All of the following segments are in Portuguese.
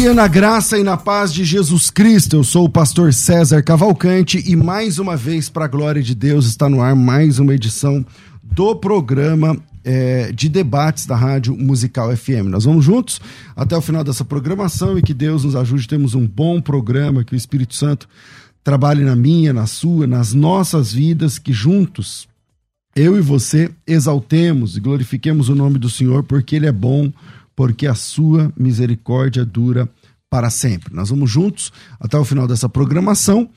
Dia na graça e na paz de Jesus Cristo. Eu sou o pastor César Cavalcante e mais uma vez, para a glória de Deus, está no ar mais uma edição do programa é, de debates da Rádio Musical FM. Nós vamos juntos até o final dessa programação e que Deus nos ajude. Temos um bom programa, que o Espírito Santo trabalhe na minha, na sua, nas nossas vidas, que juntos, eu e você, exaltemos e glorifiquemos o nome do Senhor, porque Ele é bom porque a sua misericórdia dura para sempre. Nós vamos juntos até o final dessa programação.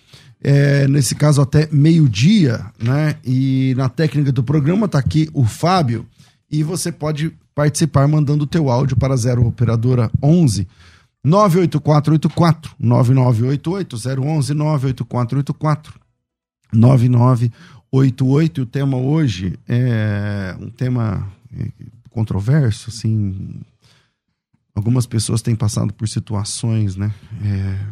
É, nesse caso até meio-dia, né? E na técnica do programa está aqui o Fábio e você pode participar mandando o teu áudio para 0 operadora 11 98484 9988 011 98484 9988 e o tema hoje é um tema controverso, assim, algumas pessoas têm passado por situações, né, é,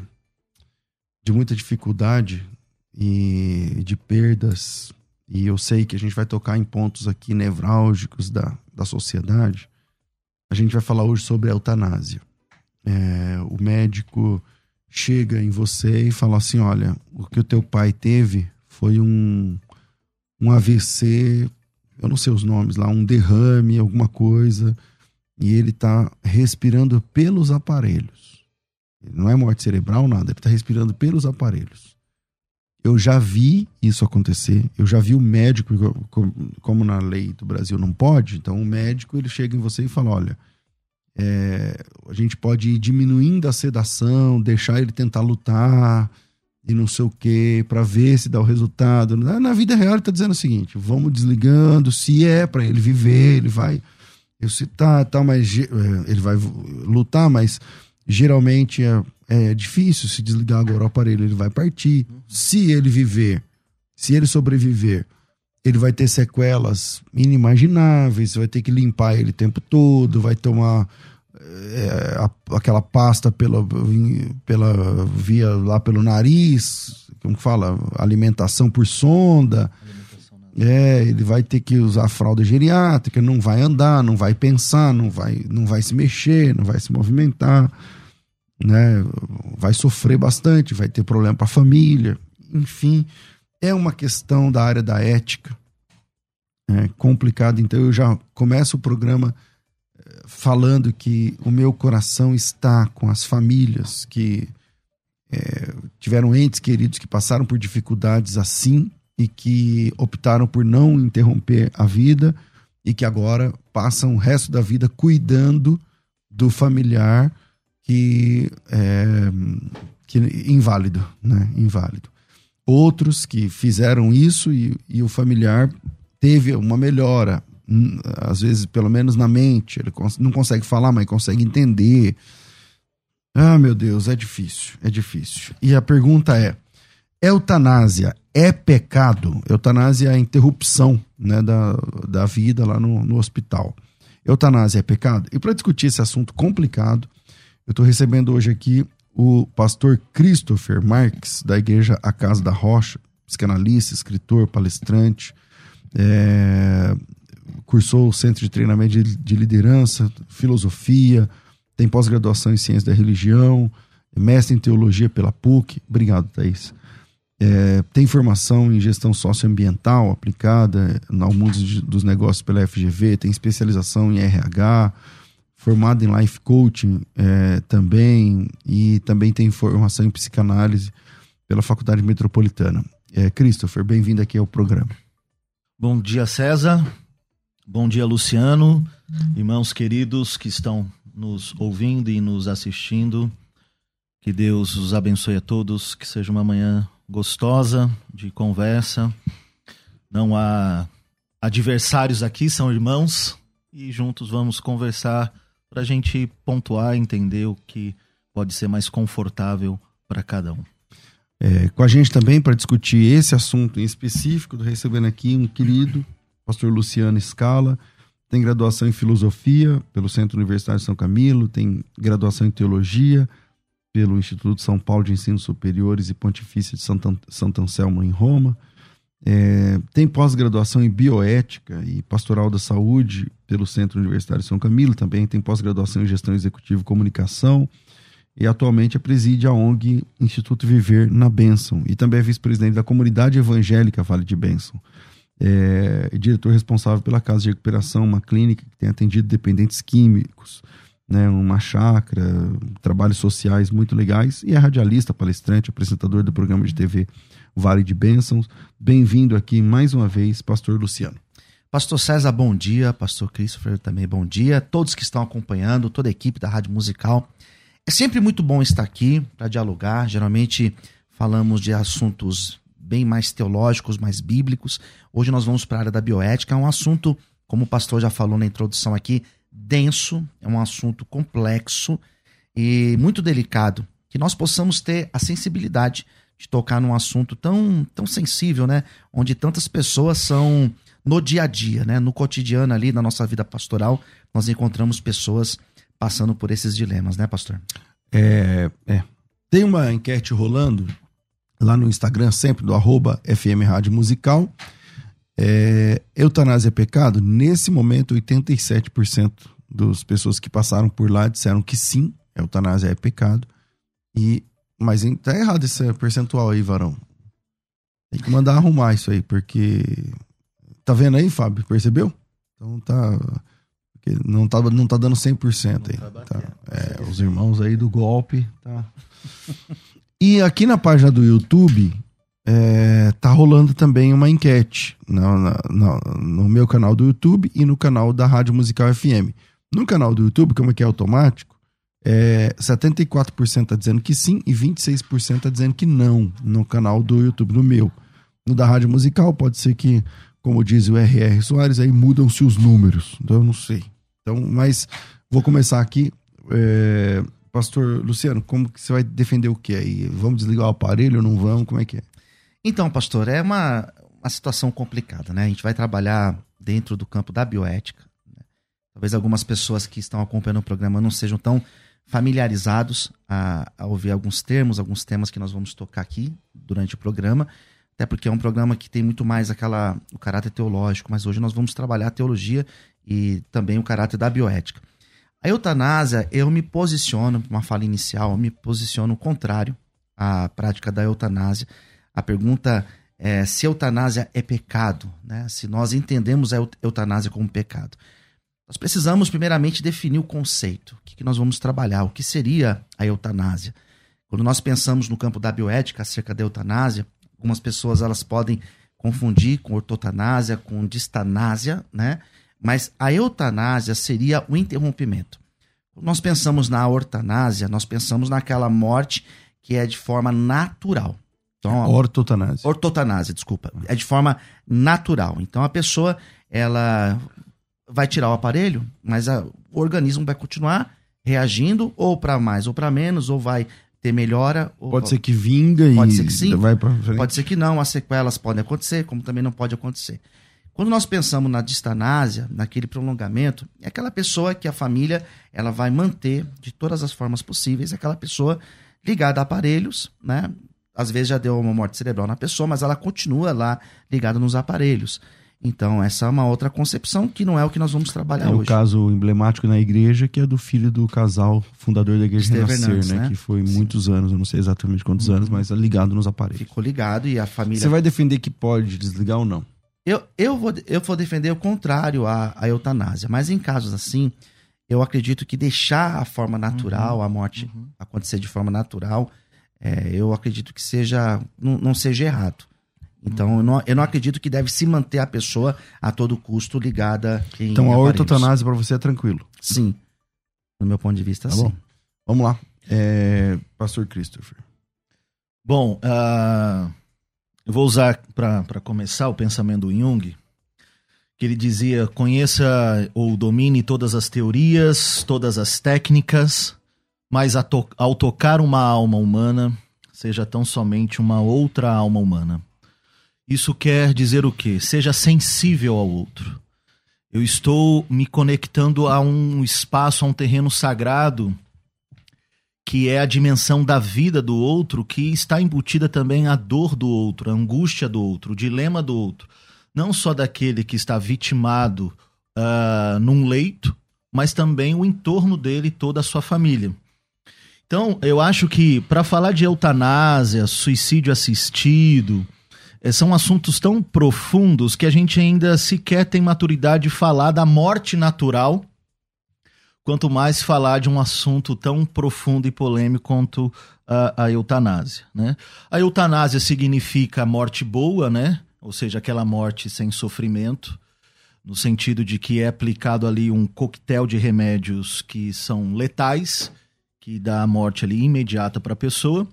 de muita dificuldade e de perdas. E eu sei que a gente vai tocar em pontos aqui nevrálgicos da, da sociedade. A gente vai falar hoje sobre a eutanásia. É, o médico chega em você e fala assim: olha, o que o teu pai teve foi um, um AVC, eu não sei os nomes lá, um derrame, alguma coisa e ele está respirando pelos aparelhos. Não é morte cerebral, nada, ele está respirando pelos aparelhos. Eu já vi isso acontecer, eu já vi o médico, como na lei do Brasil não pode, então o médico ele chega em você e fala: olha, é, a gente pode ir diminuindo a sedação, deixar ele tentar lutar e não sei o que, para ver se dá o resultado. Na vida real ele está dizendo o seguinte: vamos desligando, se é para ele viver, ele vai eu se tá, tá, mas é, ele vai lutar, mas geralmente é, é difícil se desligar agora o aparelho, ele vai partir. Se ele viver, se ele sobreviver, ele vai ter sequelas inimagináveis, vai ter que limpar ele o tempo todo, vai tomar é, a, aquela pasta pela, pela via lá pelo nariz, como fala, alimentação por sonda. É, ele vai ter que usar fralda geriátrica, não vai andar, não vai pensar, não vai, não vai se mexer, não vai se movimentar, né? Vai sofrer bastante, vai ter problema para a família, enfim, é uma questão da área da ética, é complicado. Então eu já começo o programa eh, falando que o meu coração está com as famílias que é, tiveram entes queridos que passaram por dificuldades assim e que optaram por não interromper a vida e que agora passam o resto da vida cuidando do familiar que é que, inválido, né? Inválido. Outros que fizeram isso e, e o familiar teve uma melhora, às vezes pelo menos na mente, ele não consegue falar, mas consegue entender. Ah, meu Deus, é difícil, é difícil. E a pergunta é: eutanásia é pecado. Eutanásia é a interrupção né, da, da vida lá no, no hospital. Eutanásia é pecado? E para discutir esse assunto complicado, eu estou recebendo hoje aqui o pastor Christopher Marques, da igreja A Casa da Rocha, psicanalista, escritor, palestrante, é, cursou o Centro de Treinamento de, de Liderança, Filosofia, tem pós-graduação em ciência da religião, mestre em teologia pela PUC. Obrigado, Thaís. É, tem formação em gestão socioambiental aplicada ao mundo dos negócios pela FGV, tem especialização em RH, formado em life coaching é, também, e também tem formação em psicanálise pela Faculdade Metropolitana. É, Christopher, bem-vindo aqui ao programa. Bom dia, César. Bom dia, Luciano. Irmãos queridos que estão nos ouvindo e nos assistindo. Que Deus os abençoe a todos, que seja uma manhã gostosa de conversa. Não há adversários aqui, são irmãos e juntos vamos conversar para a gente pontuar, entender o que pode ser mais confortável para cada um. É, com a gente também para discutir esse assunto em específico, recebendo aqui um querido, pastor Luciano Scala, tem graduação em filosofia pelo Centro Universitário de São Camilo, tem graduação em teologia pelo Instituto São Paulo de Ensino Superiores e Pontifícia de Santo Anselmo em Roma. É, tem pós-graduação em bioética e pastoral da saúde pelo Centro Universitário São Camilo, também tem pós-graduação em gestão executiva e comunicação e atualmente preside a ONG Instituto Viver na Bênção e também é vice-presidente da comunidade evangélica Vale de Bênção. É, é diretor responsável pela Casa de Recuperação, uma clínica que tem atendido dependentes químicos né, uma chácara, trabalhos sociais muito legais, e é radialista, palestrante, apresentador do programa de TV Vale de Bênçãos. Bem-vindo aqui mais uma vez, Pastor Luciano. Pastor César, bom dia. Pastor Christopher, também bom dia. Todos que estão acompanhando, toda a equipe da Rádio Musical. É sempre muito bom estar aqui para dialogar. Geralmente falamos de assuntos bem mais teológicos, mais bíblicos. Hoje nós vamos para a área da bioética, é um assunto, como o pastor já falou na introdução aqui, denso, é um assunto complexo e muito delicado. Que nós possamos ter a sensibilidade de tocar num assunto tão, tão sensível, né? Onde tantas pessoas são no dia a dia, né? No cotidiano ali da nossa vida pastoral, nós encontramos pessoas passando por esses dilemas, né, pastor? É, é. Tem uma enquete rolando lá no Instagram, sempre do arroba FM Rádio Musical. É, eutanásia é pecado? Nesse momento, 87% das pessoas que passaram por lá disseram que sim, eutanásia é pecado. E, mas tá errado esse percentual aí, varão. Tem que mandar arrumar isso aí, porque. Tá vendo aí, Fábio? Percebeu? Então tá. Não tá, não tá dando 100% aí. Tá tá, é, os irmãos aí do golpe. Tá. E aqui na página do YouTube, é, tá rolando também uma enquete no, meu canal do YouTube e no canal da Rádio Musical FM. No canal do YouTube, como é que é automático, é, 74% tá dizendo que sim e 26% tá dizendo que não no canal do YouTube, no meu. No da Rádio Musical, pode ser que, como diz o R.R. Soares, aí mudam-se os números. Então eu não sei. Então, mas vou começar aqui. É, Pastor Luciano, como que você vai defender o que aí? Vamos desligar o aparelho ou não vamos? Como é que é? Então, pastor, é uma, uma situação complicada, né? A gente vai trabalhar dentro do campo da bioética. Né? Talvez algumas pessoas que estão acompanhando o programa não sejam tão familiarizados a, a, ouvir alguns termos, alguns temas que nós vamos tocar aqui durante o programa, até porque é um programa que tem muito mais aquela o caráter teológico, mas hoje nós vamos trabalhar a teologia e também o caráter da bioética. A eutanásia, eu me posiciono, uma fala inicial, eu me posiciono contrário à prática da eutanásia a pergunta é se eutanásia é pecado, né? se nós entendemos a eutanásia como pecado. Nós precisamos, primeiramente, definir o conceito. O que, nós vamos trabalhar? O que seria a eutanásia? Quando nós pensamos no campo da bioética acerca da eutanásia, algumas pessoas elas podem confundir com ortotanásia, com distanásia, né? Mas a eutanásia seria o interrompimento. Quando nós pensamos na ortanásia, nós pensamos naquela morte que é de forma natural. Então, ortotanásia. Ortotanásia, desculpa. É de forma natural. Então a pessoa ela vai tirar o aparelho, mas a, o organismo vai continuar reagindo ou para mais ou para menos, ou vai ter melhora. pode ser que vinga pode e ser que sim, vai pra frente. Pode ser que não, as sequelas podem acontecer, como também não pode acontecer. Quando nós pensamos na distanásia, naquele prolongamento, é aquela pessoa que a família ela vai manter de todas as formas possíveis, aquela pessoa ligada a aparelhos, né? Às vezes já deu uma morte cerebral na pessoa, mas ela continua lá ligada nos aparelhos. Então, essa é uma outra concepção que não é o que nós vamos trabalhar Tem hoje. o caso emblemático na igreja, que é do filho do casal fundador da igreja Esteve Renascer, Hernandes, né? né? Que foi muitos anos, eu não sei exatamente quantos anos, mas é ligado nos aparelhos. Ficou ligado e a família. Você vai defender que pode desligar ou não? Eu, eu, vou, eu vou defender o contrário à, à eutanásia, mas em casos assim, eu acredito que deixar a forma natural, a morte acontecer de forma natural, é, eu acredito que seja não, não seja errado. Então, eu não, eu não acredito que deve se manter a pessoa a todo custo ligada em Então a ortotanásia pra você é tranquilo. Sim. No meu ponto de vista, Tá sim. bom. Vamos lá. É, Pastor Christopher. Bom, ah, eu vou usar para começar o pensamento do Jung, que ele dizia: conheça ou domine todas as teorias, todas as técnicas, mas to- ao tocar uma alma humana, seja tão somente uma outra alma humana. Isso quer dizer o quê? Seja sensível ao outro. Eu estou me conectando a um espaço, a um terreno sagrado que é a dimensão da vida do outro, que está embutida também a dor do outro, a angústia do outro, o dilema do outro. Não só daquele que está vitimado ah, num leito, mas também o entorno dele e toda a sua família. Então, eu acho que para falar de eutanásia, suicídio assistido, eh, são assuntos tão profundos que a gente ainda sequer tem maturidade de falar da morte natural quanto mais falar de um assunto tão profundo e polêmico quanto a, a eutanásia, né? A eutanásia significa morte boa, né? Ou seja, aquela morte sem sofrimento, no sentido de que é aplicado ali um coquetel de remédios que são letais, que dá a morte ali imediata para a pessoa.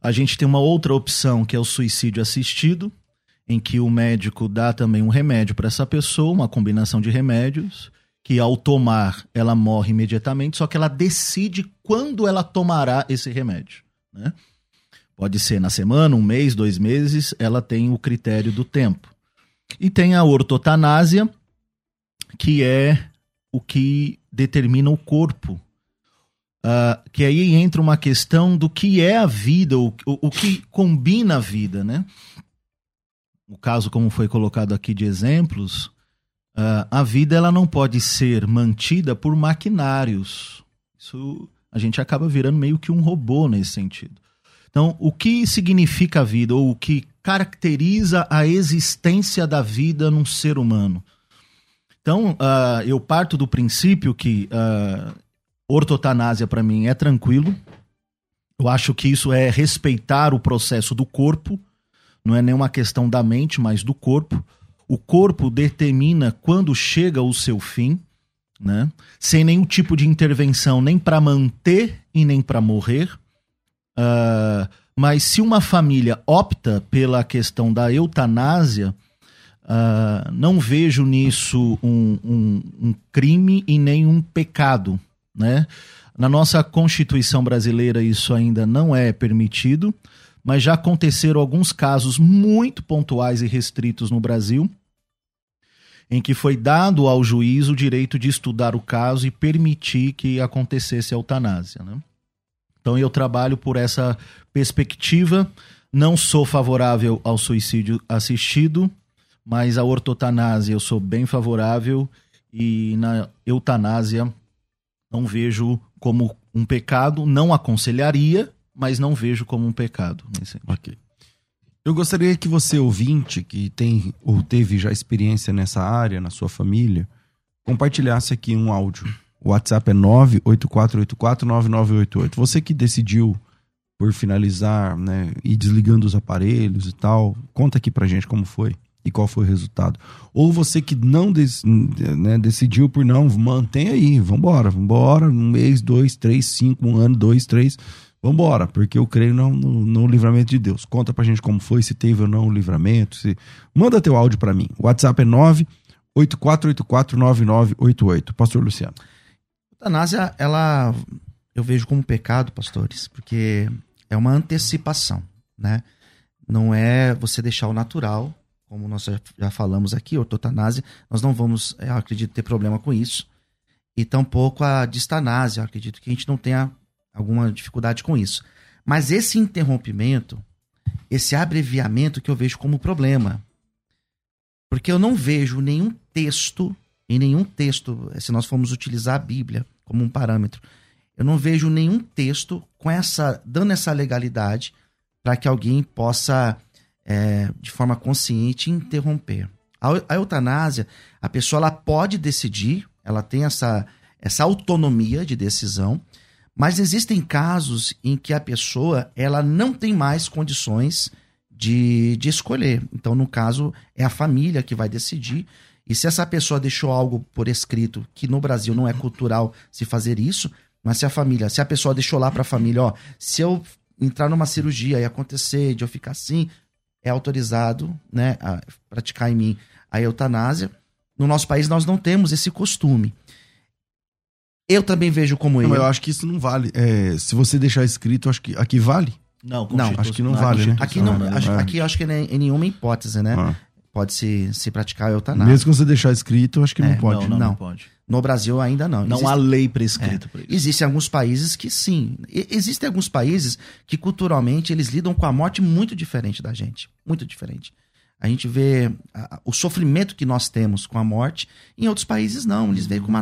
A gente tem uma outra opção que é o suicídio assistido, em que o médico dá também um remédio para essa pessoa, uma combinação de remédios, que ao tomar ela morre imediatamente, só que ela decide quando ela tomará esse remédio. Né? Pode ser na semana, um mês, dois meses, ela tem o critério do tempo. E tem a ortotanásia, que é o que determina o corpo. Ah, que aí entra uma questão do que é a vida, o, o, o que combina a vida, né? O caso, como foi colocado aqui de exemplos, ah, a vida ela não pode ser mantida por maquinários. Isso a gente acaba virando meio que um robô nesse sentido. Então, o que significa a vida ou o que caracteriza a existência da vida num ser humano? Então, ah, eu parto do princípio que ortotanásia para mim é tranquilo. Eu acho que isso é respeitar o processo do corpo, não é nenhuma questão da mente, mas do corpo. O corpo determina quando chega o seu fim, né? Sem nenhum tipo de intervenção, nem para manter e nem para morrer. Ah, mas se uma família opta pela questão da eutanásia, ah, não vejo nisso um, um- um crime e nem um pecado, né? Na nossa Constituição brasileira isso ainda não é permitido, mas já aconteceram alguns casos muito pontuais e restritos no Brasil, em que foi dado ao juiz o direito de estudar o caso e permitir que acontecesse a eutanásia, né? Então eu trabalho por essa perspectiva. Não sou favorável ao suicídio assistido, mas a ortotanásia eu sou bem favorável e na eutanásia não vejo como um pecado, não aconselharia, mas não vejo como um pecado. sentido. Ok. Eu gostaria que você, ouvinte, que tem ou teve já experiência nessa área, na sua família, compartilhasse aqui um áudio. O WhatsApp é 984849988. Você que decidiu por finalizar, né, e desligando os aparelhos e tal, conta aqui pra gente como foi e qual foi o resultado. Ou você que não né, decidiu por não, mantém aí, vambora, vambora, um mês, dois, três, cinco, um ano, dois, três, vambora, porque eu creio no, no, no livramento de Deus. Conta pra gente como foi, se teve ou não o livramento, se... manda teu áudio pra mim. O WhatsApp é 984849988. Pastor Luciano. Eutanásia, ela eu vejo como pecado, pastores, porque é uma antecipação, né? Não é você deixar o natural, como nós já- falamos aqui, ortotanásia, nós não vamos, eu acredito, ter problema com isso. E tampouco a distanásia, eu acredito que a gente não tenha alguma dificuldade com isso. Mas esse interrompimento, esse abreviamento que eu vejo como problema. Porque eu não vejo nenhum texto, em nenhum texto, se nós formos utilizar a Bíblia como um parâmetro, eu não vejo nenhum texto com essa dando essa legalidade para que alguém possa, é, de forma consciente, interromper. A, a eutanásia, a pessoa ela pode decidir, ela tem essa, essa autonomia de decisão, mas existem casos em que a pessoa ela não tem mais condições de, de escolher. Então, no caso, é a família que vai decidir. E se essa pessoa deixou algo por escrito, que no Brasil não é cultural se fazer isso, mas se a família, se a pessoa deixou lá para a família, ó, se eu entrar numa cirurgia e acontecer de eu ficar assim, é autorizado, né, a praticar em mim a eutanásia. No nosso país nós não temos esse costume. Eu também vejo como Não, ele. mas eu acho que isso não vale. É, se você deixar escrito, acho que aqui vale. Não, Não, acho que não vale, né? Aqui, não, acho- é. aqui eu acho que nem- em nenhuma hipótese, né? Ah. Pode se, se praticar a eutanásia. Mesmo que você deixar escrito, eu acho que não É, pode. Não, não, não, Não. pode. No Brasil ainda não. Não Existe- há lei prescrita para isso. Existem alguns países que sim. E- existem alguns países que culturalmente eles lidam com a morte muito diferente da gente. Muito diferente. A gente vê ah, o sofrimento que nós temos com a morte. Em outros países não. Eles veem como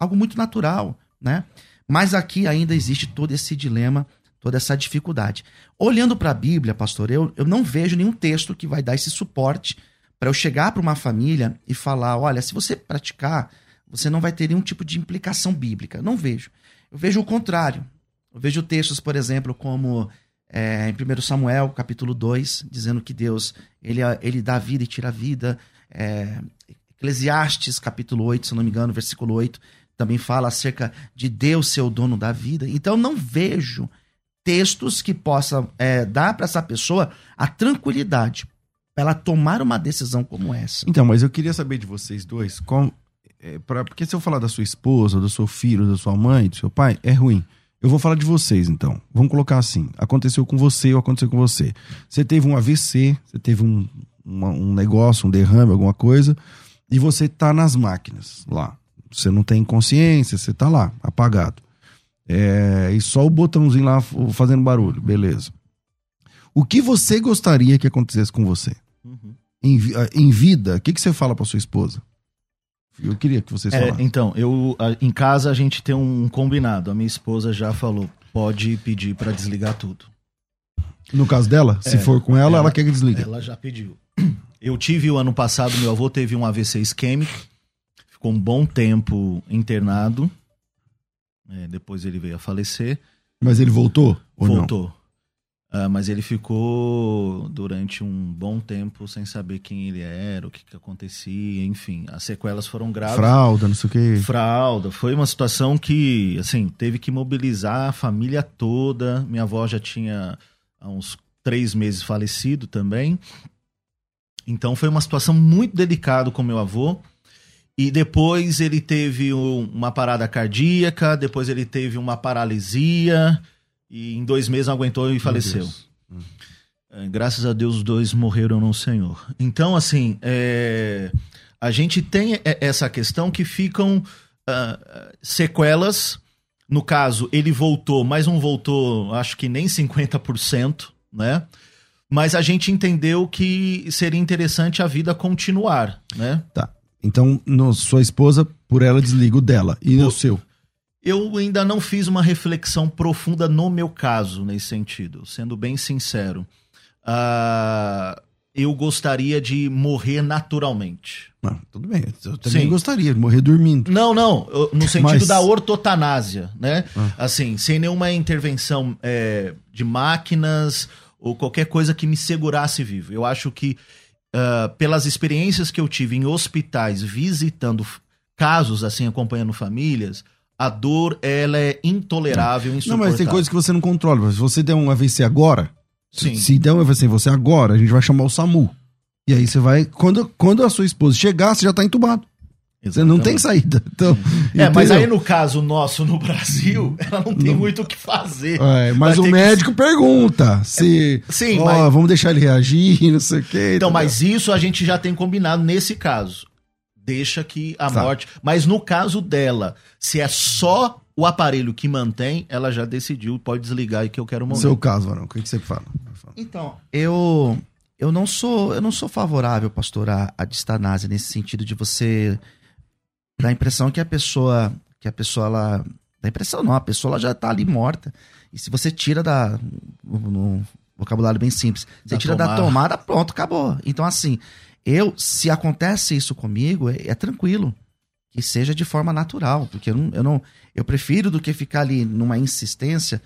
algo muito natural, né? Mas aqui ainda existe todo esse dilema, toda essa dificuldade. Olhando para a Bíblia, pastor, eu, eu não vejo nenhum texto que vai dar esse suporte para eu chegar para uma família e falar: olha, se você praticar, você não vai ter nenhum tipo de implicação bíblica. Não vejo. Eu vejo o contrário. Eu vejo textos, por exemplo, como é, em 1 Samuel, capítulo 2, dizendo que Deus ele, ele dá vida e tira a vida. É, Eclesiastes, capítulo 8, se não me engano, versículo 8, também fala acerca de Deus ser o dono da vida. Então, não vejo textos que possam é, dar para essa pessoa a tranquilidade para ela tomar uma decisão como essa. Então, mas eu queria saber de vocês dois, qual, é, pra, porque se eu falar da sua esposa, do seu filho, da sua mãe, do seu pai, é ruim. Eu vou falar de vocês, então. Vamos colocar assim: aconteceu com você ou aconteceu com você. Você teve um AVC, você teve um, uma- um negócio, um derrame, alguma coisa, e você tá nas máquinas lá. Você não tem consciência, você tá lá, apagado. É, e só o botãozinho lá fazendo barulho, beleza. O que você gostaria que acontecesse com você? Em, ah, em vida, o que, que você fala pra sua esposa? Eu queria que vocês É, falassem. então, eu em casa a gente tem um combinado. A minha esposa já falou, pode pedir para desligar tudo. No caso dela, se É, for com ela, ela, ela- quer que desligue. Ela já pediu. Eu tive o ano passado, meu avô teve um AVC isquêmico, ficou um bom tempo internado. É, depois ele veio a falecer. Mas ele voltou? Ou Voltou. Ah, mas ele ficou durante um bom tempo sem saber quem ele era, o que, que acontecia, enfim. As sequelas foram graves. Fralda, não sei o que. Fralda. Foi uma situação que, assim, teve que mobilizar a família toda. Minha avó já tinha há uns três meses falecido também. Então foi uma situação muito delicada com meu avô. E depois ele teve um- uma parada cardíaca, depois ele teve uma paralisia. E em dois meses não aguentou e faleceu. É, Graças a Deus, os dois morreram no Senhor. Então, assim, é, a gente tem essa questão que ficam ah, sequelas. No caso, ele voltou, mas não voltou, acho que nem 50%, né? Mas a gente entendeu que seria interessante a vida continuar, né? Então, no- sua esposa, por ela, desliga o dela. E o seu? Eu ainda não fiz uma reflexão profunda no meu caso, nesse sentido, sendo bem sincero. Ah, eu gostaria de morrer naturalmente. Não, tudo bem. Eu também Sim. gostaria de morrer dormindo. Não, não, no sentido Mas- da ortotanásia, né? Ah. Assim, sem nenhuma intervenção é, de máquinas ou qualquer coisa que me segurasse vivo. Eu acho que, ah, pelas experiências que eu tive em hospitais visitando casos, assim, acompanhando famílias, a dor, ela é intolerável, Não, insuportável. mas tem coisas que você não controla. Se você der um AVC agora, Sim. se der um AVC em você agora, a gente vai chamar o SAMU. E aí você vai. Quando, quando a sua esposa chegar, você já tá entubado. Você não tem saída. Então, É, mas aí no caso nosso no Brasil, ela não tem Não. muito o que fazer. É, mas o ter que- médico pergunta se. Sim, ó, mas- vamos deixar ele reagir, não sei o quê. Então, entendeu? mas isso a gente já tem combinado nesse caso. Deixa que a Tá. morte. Mas no caso dela, se é só o aparelho que mantém, ela já decidiu, pode desligar e que eu quero No morrer. seu caso, Varão, o que que você fala? Então, eu eu não sou eu não sou favorável, pastor, à, à distanásia nesse sentido de você dar a impressão que a pessoa que a pessoa ela dá a impressão não, a pessoa ela já tá ali morta. E se você tira da no vocabulário bem simples, você Da tira da tomada. tomada, pronto, acabou. Então assim, eu se acontece isso comigo, é, é tranquilo que seja de forma natural, porque eu não, eu não eu prefiro do que ficar ali numa insistência.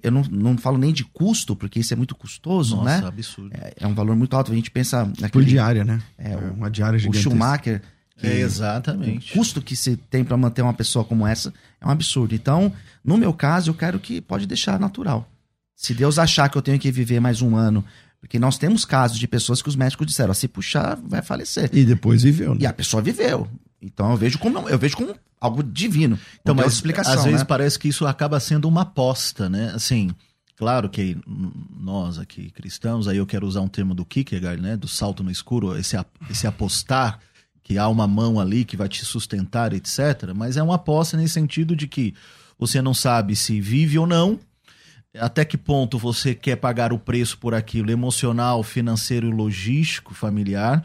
Eu não, não falo nem de custo, porque isso é muito custoso, Nossa, né? absurdo. É, é um valor muito alto. A gente pensa Por naquele diária, né? É, É, o- uma diária o gigantesca. Schumacher, que É, o exatamente. custo que se tem para manter uma pessoa como essa é um absurdo. Então, no meu caso, eu quero que pode deixar natural. Se Deus achar que eu tenho que viver mais um ano, porque nós temos casos de pessoas que os médicos disseram, "Ó, se puxar, vai falecer. E depois viveu, E né? a pessoa viveu. Então eu vejo como eu vejo como algo divino. Então, mas explicação, às vezes né? parece que isso acaba sendo uma aposta, né? Assim, claro que nós aqui cristãos, aí eu quero usar um termo do Kierkegaard, né? Do salto no escuro, esse, esse apostar, que há uma mão ali que vai te sustentar, etc. Mas é uma aposta nesse sentido de que você não sabe se vive ou não, até que ponto você quer pagar o preço por aquilo emocional, financeiro, logístico, familiar.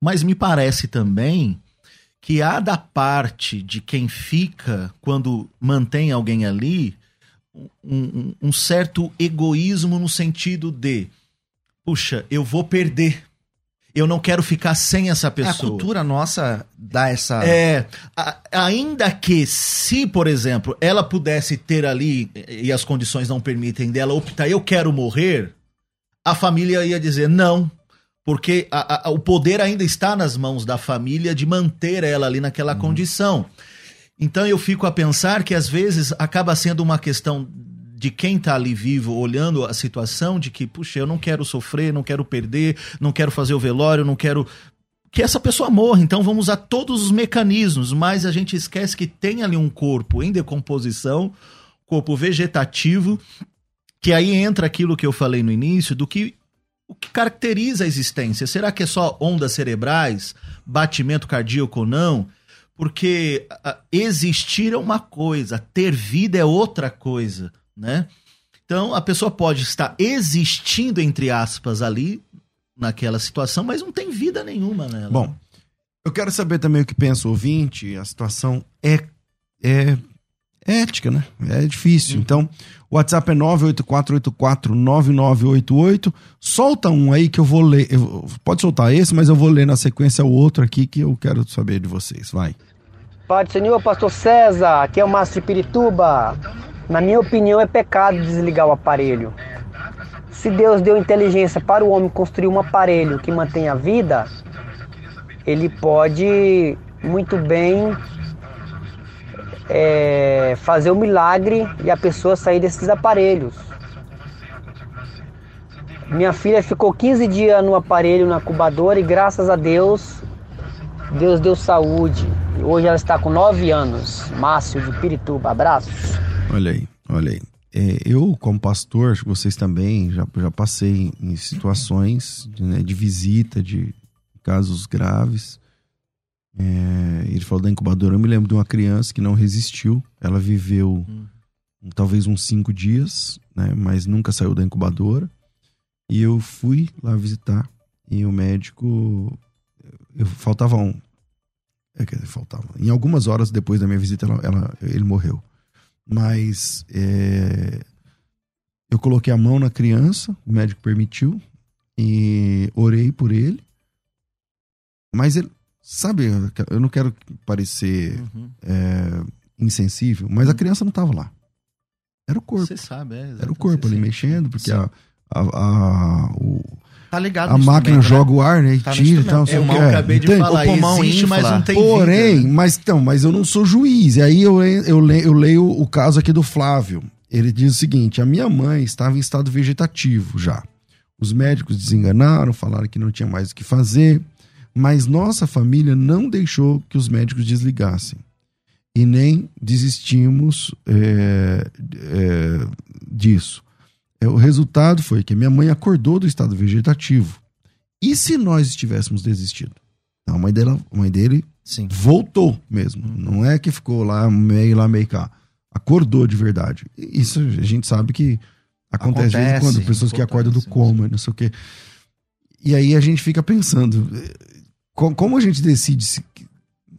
Mas me parece também que há da parte de quem fica quando mantém alguém ali um, um- um certo egoísmo no sentido de puxa, eu vou perder. Eu não quero ficar sem essa É, a pessoa. cultura nossa dá essa É, a- ainda que se, por exemplo, ela pudesse ter ali, e as condições não permitem dela optar, eu quero morrer, a família ia dizer não, porque a- a- o poder ainda está nas mãos da família de manter ela ali naquela condição. Então eu fico a pensar que às vezes acaba sendo uma questão de quem tá ali vivo, olhando a situação, de que, puxa, eu não quero sofrer, não quero perder, não quero fazer o velório, não quero que essa pessoa morra. Então vamos usar todos os mecanismos, mas a gente esquece que tem ali um corpo em decomposição, corpo vegetativo, que aí entra aquilo que eu falei no início, do que o que caracteriza a existência. Será que é só ondas cerebrais, batimento cardíaco ou não? Porque a- existir é uma coisa, ter vida é outra coisa, né? Então a pessoa pode estar existindo entre aspas ali naquela situação, mas não tem vida nenhuma nela. Bom, eu quero saber também o que pensa o ouvinte. A situação é, é, é ética, né? É difícil. Então, o WhatsApp é 984849988. Solta um aí que eu vou ler. Eu- pode soltar esse, mas eu vou ler na sequência o outro aqui que eu quero saber de vocês. Vai. Pai do Senhor, Pastor César, aqui é o Márcio de Pirituba. Na minha opinião, é pecado desligar o aparelho. Se Deus deu inteligência para o homem construir um aparelho que mantém a vida, ele pode muito bem é, fazer o milagre e a pessoa sair desses aparelhos. Minha filha ficou 15 dias no aparelho, na incubadora, e graças a Deus, Deus deu saúde. Hoje ela está com 9 anos. Márcio de Pirituba, abraços. Olha aí, olha aí. É, eu, como pastor, acho que vocês também, já, já passei em situações de, né, de visita, de casos graves. É, ele falou da incubadora. Eu me lembro de uma criança que não resistiu. Ela viveu talvez uns cinco dias, né, mas nunca saiu da incubadora. E eu fui lá visitar. E o médico. Eu, faltava um. É, faltava. Em algumas horas depois da minha visita, ela, ela- ele morreu. Mas é, eu coloquei a mão na criança, o médico permitiu, e orei por ele. Mas ele, sabe, eu não quero parecer Uhum. é, insensível, mas a criança não estava lá. Era o corpo. Você sabe, é. Era o corpo ali mexendo, porque a, a, a, o- Tá ligado a máquina instrumento, né? joga o ar, né? E Tá tira e tal. É, o eu que acabei de Entende? falar, O pulmão existe, mas infla. não tem Porém, vida. mas então, mas eu não sou juiz. E aí eu, le- eu, le- eu leio o caso aqui do Flávio. Ele diz o seguinte: a minha mãe estava em estado vegetativo já. Os médicos desenganaram, falaram que não tinha mais o que fazer, mas nossa família não deixou que os médicos desligassem. E nem desistimos é, é, disso. É, O resultado foi que a minha mãe acordou do estado vegetativo. E se nós estivéssemos desistido? A mãe, dela, a mãe dele Sim. voltou mesmo. Não é que ficou lá meio lá, meio cá. Acordou de verdade. Isso a gente sabe que acontece, de vez em Acontece, quando, pessoas que acordam do coma, não sei o quê. E aí a gente fica pensando, co- como a gente decide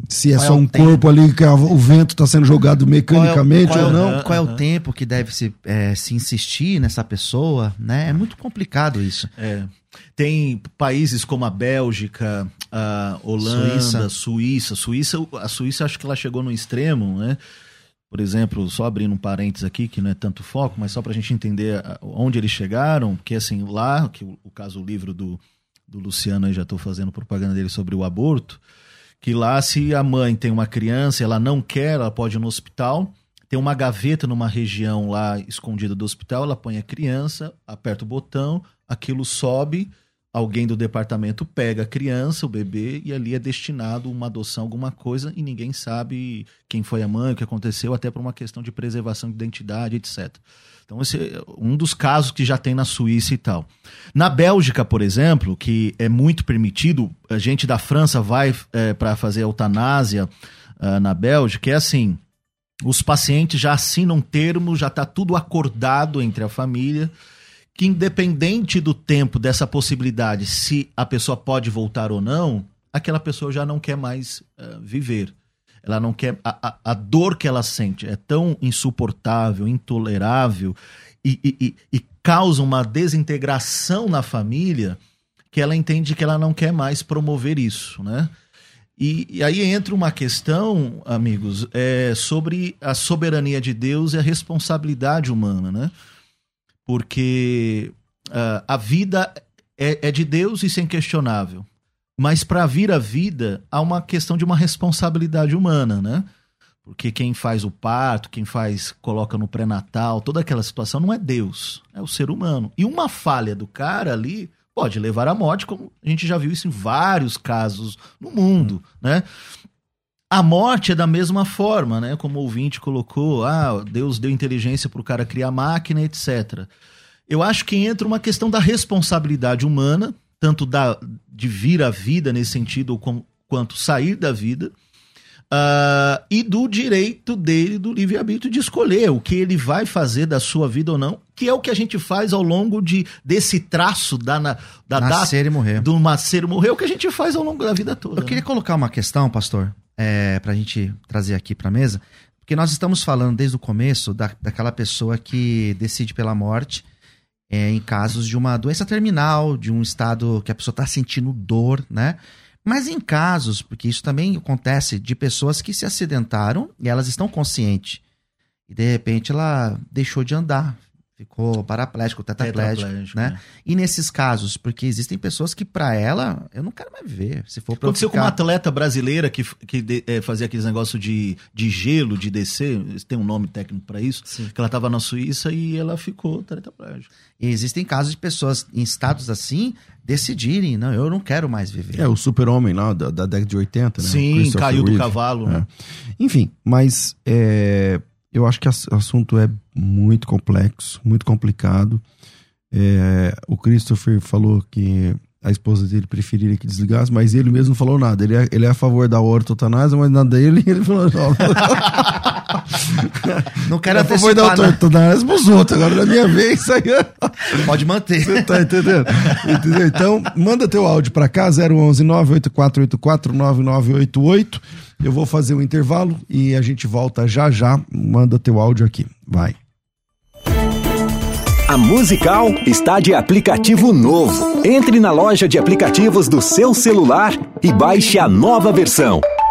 se, é Qual é só um tempo? corpo ali que a- o vento está sendo jogado mecanicamente qual é, ou o- não? Qual é o tempo que deve se, é, se insistir nessa pessoa, né? É muito complicado isso. É. Tem países como a Bélgica, a Holanda, Suíça. Suíça. Suíça. A Suíça acho que ela chegou no extremo, né? Por exemplo, só abrindo um parênteses aqui, que não é tanto foco, mas só para a gente entender onde eles chegaram, porque assim, lá, que o, o caso, o livro do, do Luciano, aí já estou fazendo propaganda dele sobre o aborto, que lá se a mãe tem uma criança, ela não quer, ela pode ir no hospital, tem uma gaveta numa região lá escondida do hospital, ela põe a criança, aperta o botão, aquilo sobe, alguém do departamento pega a criança, o bebê, e ali é destinado uma adoção, alguma coisa, e ninguém sabe quem foi a mãe, o que aconteceu, até por uma questão de preservação de identidade, etc. Então, esse é um dos casos que já tem na Suíça e tal. Na Bélgica, por exemplo, que é muito permitido, a gente da França vai para fazer eutanásia ah, na Bélgica, é assim: os pacientes já assinam termo, já está tudo acordado entre a família, que independente do tempo dessa possibilidade, se a pessoa pode voltar ou não, aquela pessoa já não quer mais ah, viver. Ela não quer. A, a, a dor que ela sente é tão insuportável, intolerável e, e, e, causa uma desintegração na família que ela entende que ela não quer mais promover isso, né? E, e aí entra uma questão, amigos, é, sobre a soberania de Deus e a responsabilidade humana, né? Porque ah, a vida é, é de Deus isso é inquestionável. Mas para vir a vida, há uma questão de uma responsabilidade humana, né? Porque quem faz o parto, quem faz, coloca no pré-natal, toda aquela situação não é Deus, é o ser humano. E uma falha do cara ali pode levar à morte, como a gente já viu isso em vários casos no mundo, né? A morte é da mesma forma, né? Como o ouvinte colocou, ah, Deus deu inteligência para o cara criar máquina, etc. Eu acho que entra uma questão da responsabilidade humana, tanto da, de vir à vida nesse sentido, com- quanto sair da vida, ah, e do direito dele, do livre-arbítrio, de escolher o que ele vai fazer da sua vida ou não, que é o que a gente faz ao longo de, desse traço da, na- da Nascer e morrer. do nascer e morrer, é o que a gente faz ao longo da vida toda. Eu queria né? colocar uma questão, pastor, é, para a gente trazer aqui para a mesa, porque nós estamos falando desde o começo da, daquela pessoa que decide pela morte é, em casos de uma doença terminal, de um estado que a pessoa está sentindo dor, né? Mas em casos, porque isso também acontece, de pessoas que se acidentaram e elas estão conscientes. E de repente ela deixou de andar, ficou paraplégico, tetraplégico, Tetraplégico, né? né? E nesses casos, porque existem pessoas que para ela, eu não quero mais viver. Se for pra Aconteceu com uma ficar- atleta brasileira que, que de- eh, fazia aqueles negócios de, de gelo, de descer, tem um nome técnico pra isso, Sim. que ela tava na Suíça e ela ficou tetraplégica. E existem casos de pessoas em estados assim decidirem, não, eu não quero mais viver. É, o super-homem lá da, da década de 80, né? Sim, caiu do cavalo. É. né? Enfim, mas é, eu acho que o assunto é muito complexo, muito complicado. É, o Christopher falou que a esposa dele preferiria que desligasse, mas ele mesmo não falou nada. Ele é, ele é a favor da ortotanásia, mas nada dele, ele falou: não, Não quero ele é a favor da antecipar, não. ortotanásia pros outros. Agora, na minha vez, aí. Pode manter. Você tá entendendo? Entendeu? Então, manda teu áudio pra cá, 011 98484 9988. Eu vou fazer um intervalo e a gente volta já já. Manda teu áudio aqui. Vai. A Musical está de aplicativo novo. Entre na loja de aplicativos do seu celular e baixe a nova versão.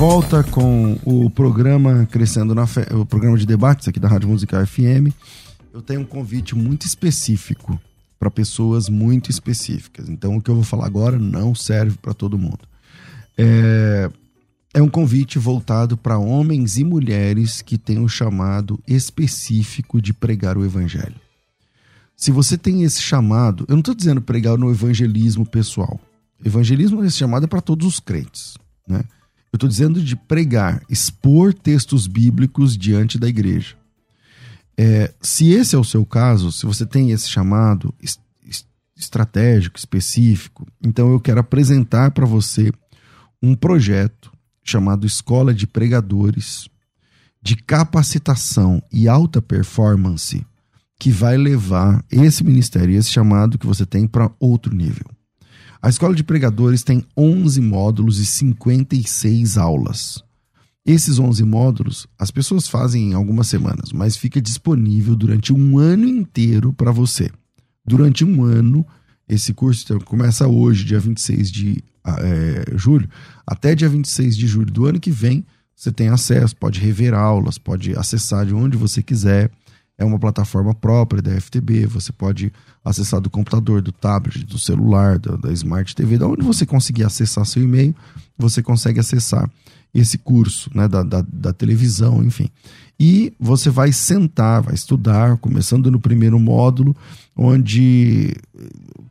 volta com o programa Crescendo na Fé, o programa de debates aqui da Rádio Musical FM. eu tenho um convite muito específico para pessoas muito específicas. Então, o que eu vou falar agora não serve para todo mundo. É, é um convite voltado para homens e mulheres que têm o chamado específico de pregar o evangelho. Se você tem esse chamado, eu não estou dizendo pregar no evangelismo pessoal. Evangelismo, esse chamado é para todos os crentes. Né? Eu estou dizendo de pregar, expor textos bíblicos diante da igreja. É, se esse é o seu caso, se você tem esse chamado estratégico, específico, então eu quero apresentar para você um projeto chamado Escola de Pregadores de capacitação e alta performance que vai levar esse ministério, esse chamado que você tem para outro nível. A Escola de Pregadores tem 11 módulos e 56 aulas. Esses 11 módulos as pessoas fazem em algumas semanas, mas fica disponível durante um ano inteiro para você. Durante um ano, esse curso então, começa hoje, dia 26 de é, julho, até dia 26 de julho do ano que vem, você tem acesso, pode rever aulas, pode acessar de onde você quiser. É uma plataforma própria da FTB, você pode acessar do computador, do tablet, do celular, da, da Smart TV, da onde você conseguir acessar seu e-mail, você consegue acessar esse curso, né, da, da, da, televisão, enfim. E você vai sentar, vai estudar, começando no primeiro módulo, onde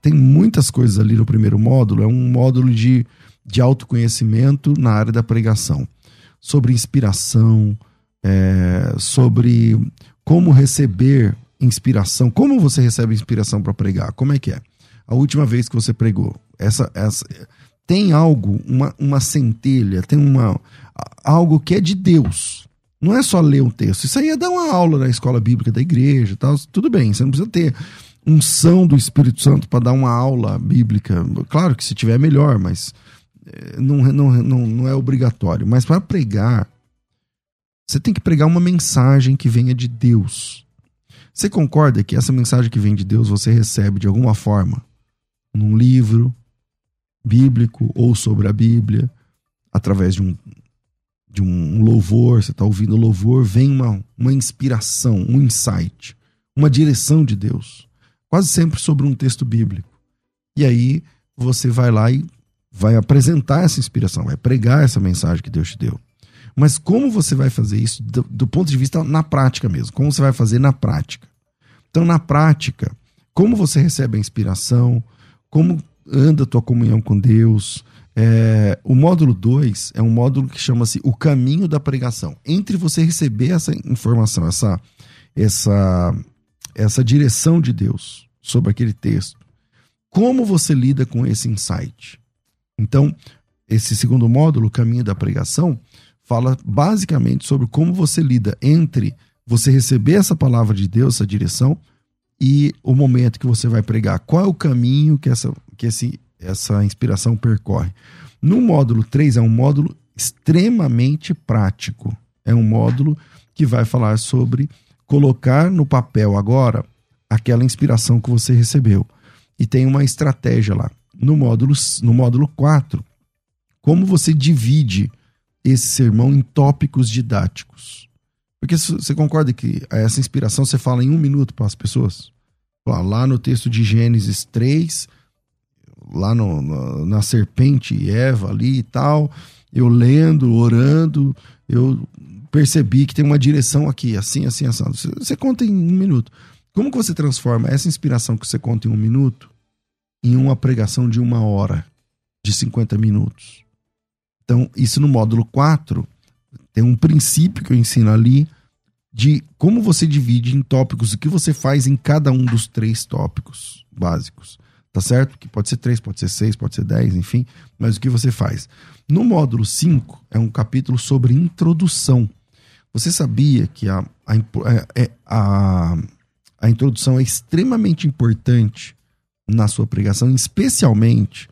tem muitas coisas ali no primeiro módulo. É um módulo de, de autoconhecimento na área da pregação, sobre inspiração, é, sobre como receber inspiração, como você recebe inspiração para pregar, como é que é? A última vez que você pregou, essa, essa tem algo, uma, uma centelha, tem uma, algo que é de Deus. Não é só ler um texto. Isso aí é dar uma aula na escola bíblica da igreja tal. Tudo bem, você não precisa ter unção do Espírito Santo para dar uma aula bíblica. Claro que se tiver melhor, mas eh, não, não, não, não é obrigatório. Mas para pregar, você tem que pregar uma mensagem que venha de Deus. Você concorda que essa mensagem que vem de Deus você recebe de alguma forma? Num livro, bíblico ou sobre a Bíblia, através de um, de um louvor, você está ouvindo louvor, vem uma, uma inspiração, um insight, uma direção de Deus, quase sempre sobre um texto bíblico. E aí você vai lá e vai apresentar essa inspiração, vai pregar essa mensagem que Deus te deu. Mas como você vai fazer isso do, do ponto de vista na prática mesmo? Como você vai fazer na prática? Então, na prática, como você recebe a inspiração, como anda a tua comunhão com Deus. É, o módulo 2 é um módulo que chama-se O Caminho da Pregação. Entre você receber essa informação, essa, essa, essa direção de Deus sobre aquele texto, como você lida com esse insight? Então, esse segundo módulo, O Caminho da Pregação, fala basicamente sobre como você lida entre você receber essa palavra de Deus, essa direção, e o momento que você vai pregar. Qual é o caminho que essa, que esse, essa inspiração percorre? No módulo 3 é um módulo extremamente prático. É um módulo que vai falar sobre colocar no papel agora aquela inspiração que você recebeu. E tem uma estratégia lá. No módulo, no módulo 4, como você divide esse sermão em tópicos didáticos. Porque você concorda que essa inspiração você fala em um minuto para as pessoas? Lá no texto de Gênesis 3, lá no, no, na serpente e Eva ali e tal, eu lendo, orando, eu percebi que tem uma direção aqui, assim, assim, assim. Você, você conta em um minuto. Como que você transforma essa inspiração que você conta em um minuto em uma pregação de uma hora, de 50 minutos? Então, isso no módulo 4 tem um princípio que eu ensino ali de como você divide em tópicos, o que você faz em cada um dos três tópicos básicos. Tá certo? Que pode ser três, pode ser seis, pode ser dez, enfim, mas o que você faz. No módulo 5 é um capítulo sobre introdução. Você sabia que a, a, é, é, a, a introdução é extremamente importante na sua pregação, especialmente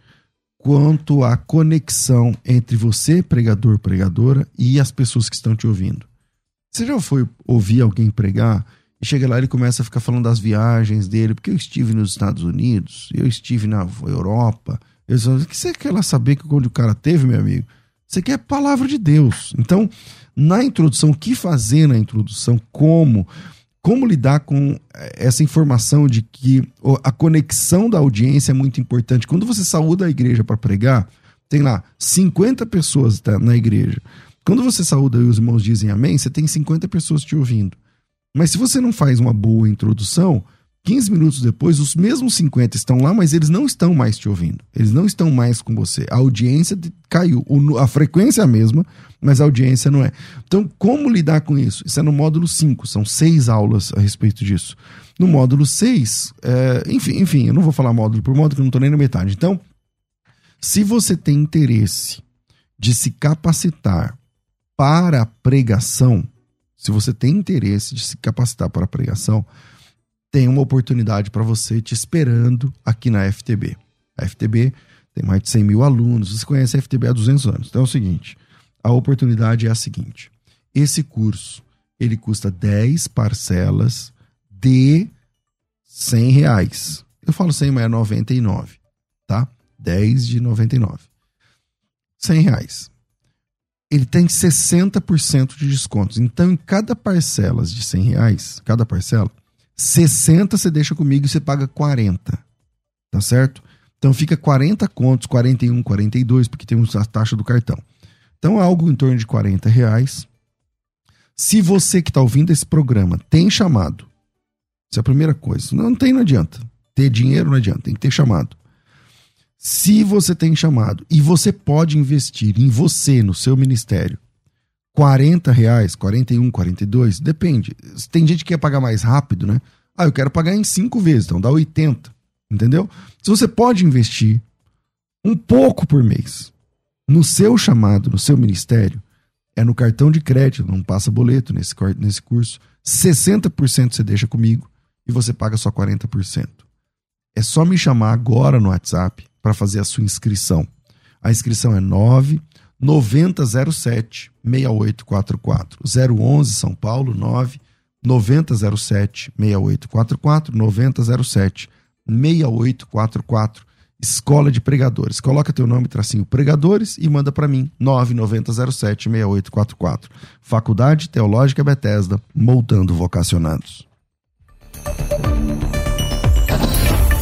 quanto à conexão entre você, pregador, pregadora, e as pessoas que estão te ouvindo. Você já foi ouvir alguém pregar e chega lá e ele começa a ficar falando das viagens dele, porque eu estive nos Estados Unidos, eu estive na Europa. Eu o que você quer lá saber que onde o cara teve, meu amigo? Você quer a palavra de Deus. Então, na introdução, o que fazer na introdução? Como? Como lidar com eh, essa informação de que a conexão da audiência é muito importante. Quando você saúda a igreja para pregar, tem lá 50 pessoas tá, na igreja. Quando você saúda e os irmãos dizem amém, você tem 50 pessoas te ouvindo. Mas se você não faz uma boa introdução, 15 minutos depois, os mesmos 50 estão lá, mas eles não estão mais te ouvindo. Eles não estão mais com você. A audiência caiu. A frequência é a mesma, mas a audiência não é. Então, como lidar com isso? Isso é no módulo 5, são seis aulas a respeito disso. No módulo 6, é, enfim, enfim, eu não vou falar módulo por módulo, que eu não estou nem na metade. Então, se você tem interesse de se capacitar para a pregação, se você tem interesse de se capacitar para a pregação, tem uma oportunidade para você te esperando aqui na FTB. A FTB tem mais de 100 mil alunos, você conhece a FTB há 200 anos. Então é o seguinte, a oportunidade é a seguinte, esse curso, ele custa 10 parcelas de 100 reais. Eu falo 100, mas é 99, tá? 10 de 99. 100 reais. Ele tem 60% de descontos. Então, em cada parcela de 100 reais, cada parcela, 60 você deixa comigo e você paga 40. Tá certo? Então fica 40 contos, 41, 42, porque temos a taxa do cartão. Então é algo em torno de 40 reais. Se você que está ouvindo esse programa tem chamado, isso é a primeira coisa. Não tem, não adianta. Ter dinheiro não adianta, tem que ter chamado. Se você tem chamado e você pode investir em você, no seu ministério, 40 reais, 41, 42, depende. Tem gente que quer pagar mais rápido, né? Ah, eu quero pagar em cinco vezes, então dá 80, entendeu? Se você pode investir um pouco por mês no seu chamado, no seu ministério, é no cartão de crédito, não passa boleto nesse, nesse curso, 60% você deixa comigo e você paga só 40%. É só me chamar agora no WhatsApp para fazer a sua inscrição. A inscrição é 9 9007 6844. 011 São Paulo 9 9007 6844 9007 6844. Escola de Pregadores. Coloca teu nome, tracinho Pregadores e manda para mim 9907 6844. Faculdade Teológica Bethesda, moldando vocacionados.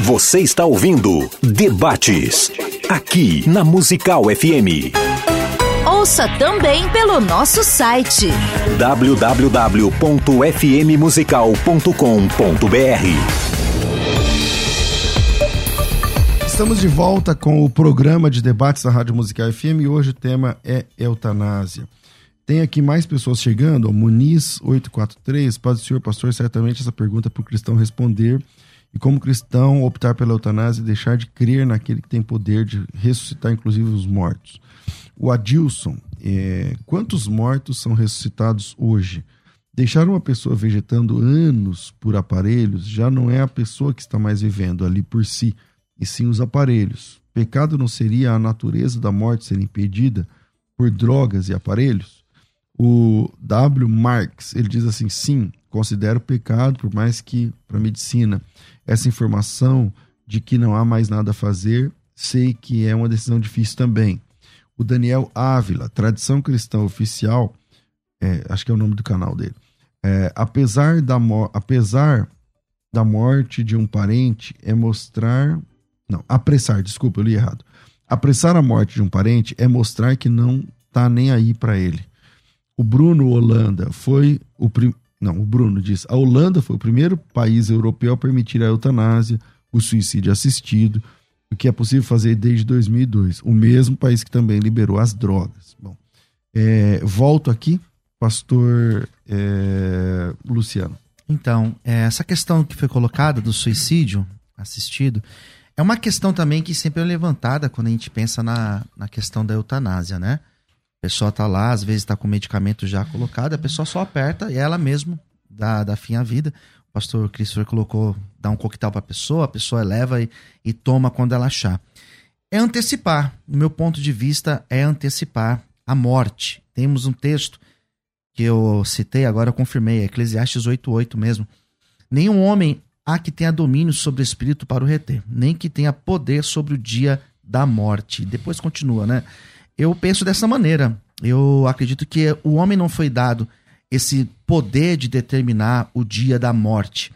Você está ouvindo Debates, aqui na Musical FM. Ouça também pelo nosso site www.fmmusical.com.br. Estamos de volta com o programa de debates da Rádio Musical FM e hoje o tema é eutanásia. Tem aqui mais pessoas chegando, ó, Muniz 843, Paz do Senhor, pastor, certamente essa pergunta é para o cristão responder. E como cristão, optar pela eutanásia e deixar de crer naquele que tem poder de ressuscitar, inclusive, os mortos. O Adilson, é, quantos mortos são ressuscitados hoje? Deixar uma pessoa vegetando anos por aparelhos já não é a pessoa que está mais vivendo ali por si, e sim os aparelhos. Pecado não seria a natureza da morte ser impedida por drogas e aparelhos? O W. Marx, ele diz assim: sim, considero pecado, por mais que para a medicina essa informação de que não há mais nada a fazer, sei que é uma decisão difícil também. O Daniel Ávila, tradição cristã oficial, é, acho que é o nome do canal dele. É, apesar, da apesar da morte de um parente, é mostrar. Não, apressar, desculpa, eu li errado. Apressar a morte de um parente é mostrar que não tá nem aí para ele. O Bruno Holanda foi o prim... não, o Bruno diz: "A Holanda foi o primeiro país europeu a permitir a eutanásia, o suicídio assistido, o que é possível fazer desde 2002. O mesmo país que também liberou as drogas." Bom, é, volto aqui, pastor é, Luciano. Então, é, essa questão que foi colocada do suicídio assistido é uma questão também que sempre é levantada quando a gente pensa na, na questão da eutanásia, né? Pessoa tá lá, às vezes tá com medicamento já colocado, a pessoa só aperta e ela mesmo dá, dá fim à vida. o pastor Christopher colocou, dá um coquetel para a pessoa, a pessoa leva e, e toma quando ela achar. É antecipar, no meu ponto de vista, é antecipar a morte. Temos um texto que eu citei, agora eu confirmei, é Eclesiastes 8.8 mesmo. Nenhum homem há que tenha domínio sobre o espírito para o reter, nem que tenha poder sobre o dia da morte. Depois continua, né? Eu penso dessa maneira. Eu acredito que o homem não foi dado esse poder de determinar o dia da morte.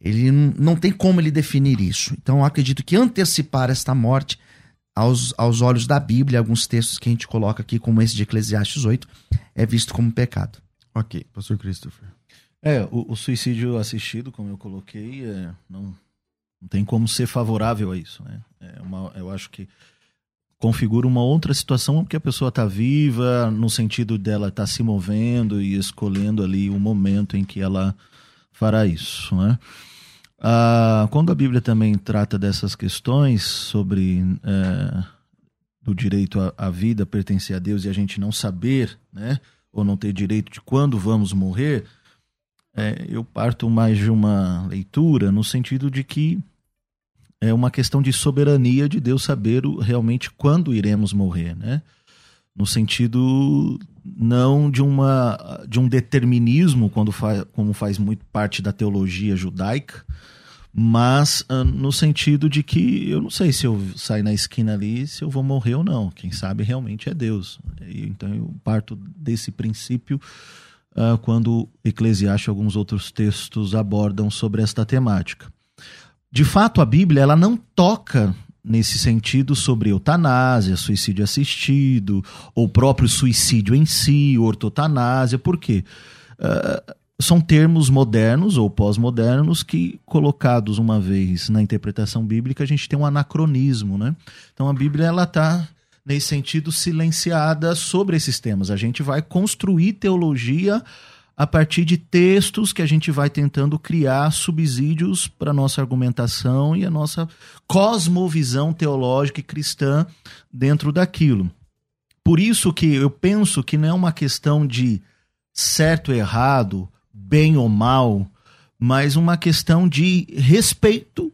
Ele não tem como ele definir isso. Então eu acredito que antecipar esta morte aos, aos olhos da Bíblia, alguns textos que a gente coloca aqui, como esse de Eclesiastes 8, é visto como pecado. Ok, pastor Christopher. É, o, o suicídio assistido, como eu coloquei, é, não, não tem como ser favorável a isso. Né? É uma, eu acho que configura uma outra situação porque a pessoa está viva, no sentido dela estar tá se movendo e escolhendo ali o momento em que ela fará isso. Né? Ah, quando a Bíblia também trata dessas questões sobre é, do direito à, à, vida pertencer a Deus e a gente não saber, né, ou não ter direito de quando vamos morrer, é, eu parto mais de uma leitura no sentido de que é uma questão de soberania de Deus saber realmente quando iremos morrer, né? No sentido não de uma de um determinismo quando faz, como faz muito parte da teologia judaica, mas uh, no sentido de que eu não sei se eu sair na esquina ali se eu vou morrer ou não. Quem sabe realmente é Deus. Então eu parto desse princípio uh, quando Eclesiastes e alguns outros textos abordam sobre esta temática de fato, a Bíblia ela não toca nesse sentido sobre eutanásia, suicídio assistido, ou próprio suicídio em si, ortotanásia. Por quê? Uh, são termos modernos ou pós-modernos que, colocados uma vez na interpretação bíblica, a gente tem um anacronismo, né? Então a Bíblia ela está nesse sentido silenciada sobre esses temas. A gente vai construir teologia a partir de textos que a gente vai tentando criar subsídios para nossa argumentação e a nossa cosmovisão teológica e cristã dentro daquilo. Por isso que eu penso que não é uma questão de certo e errado, bem ou mal, mas uma questão de respeito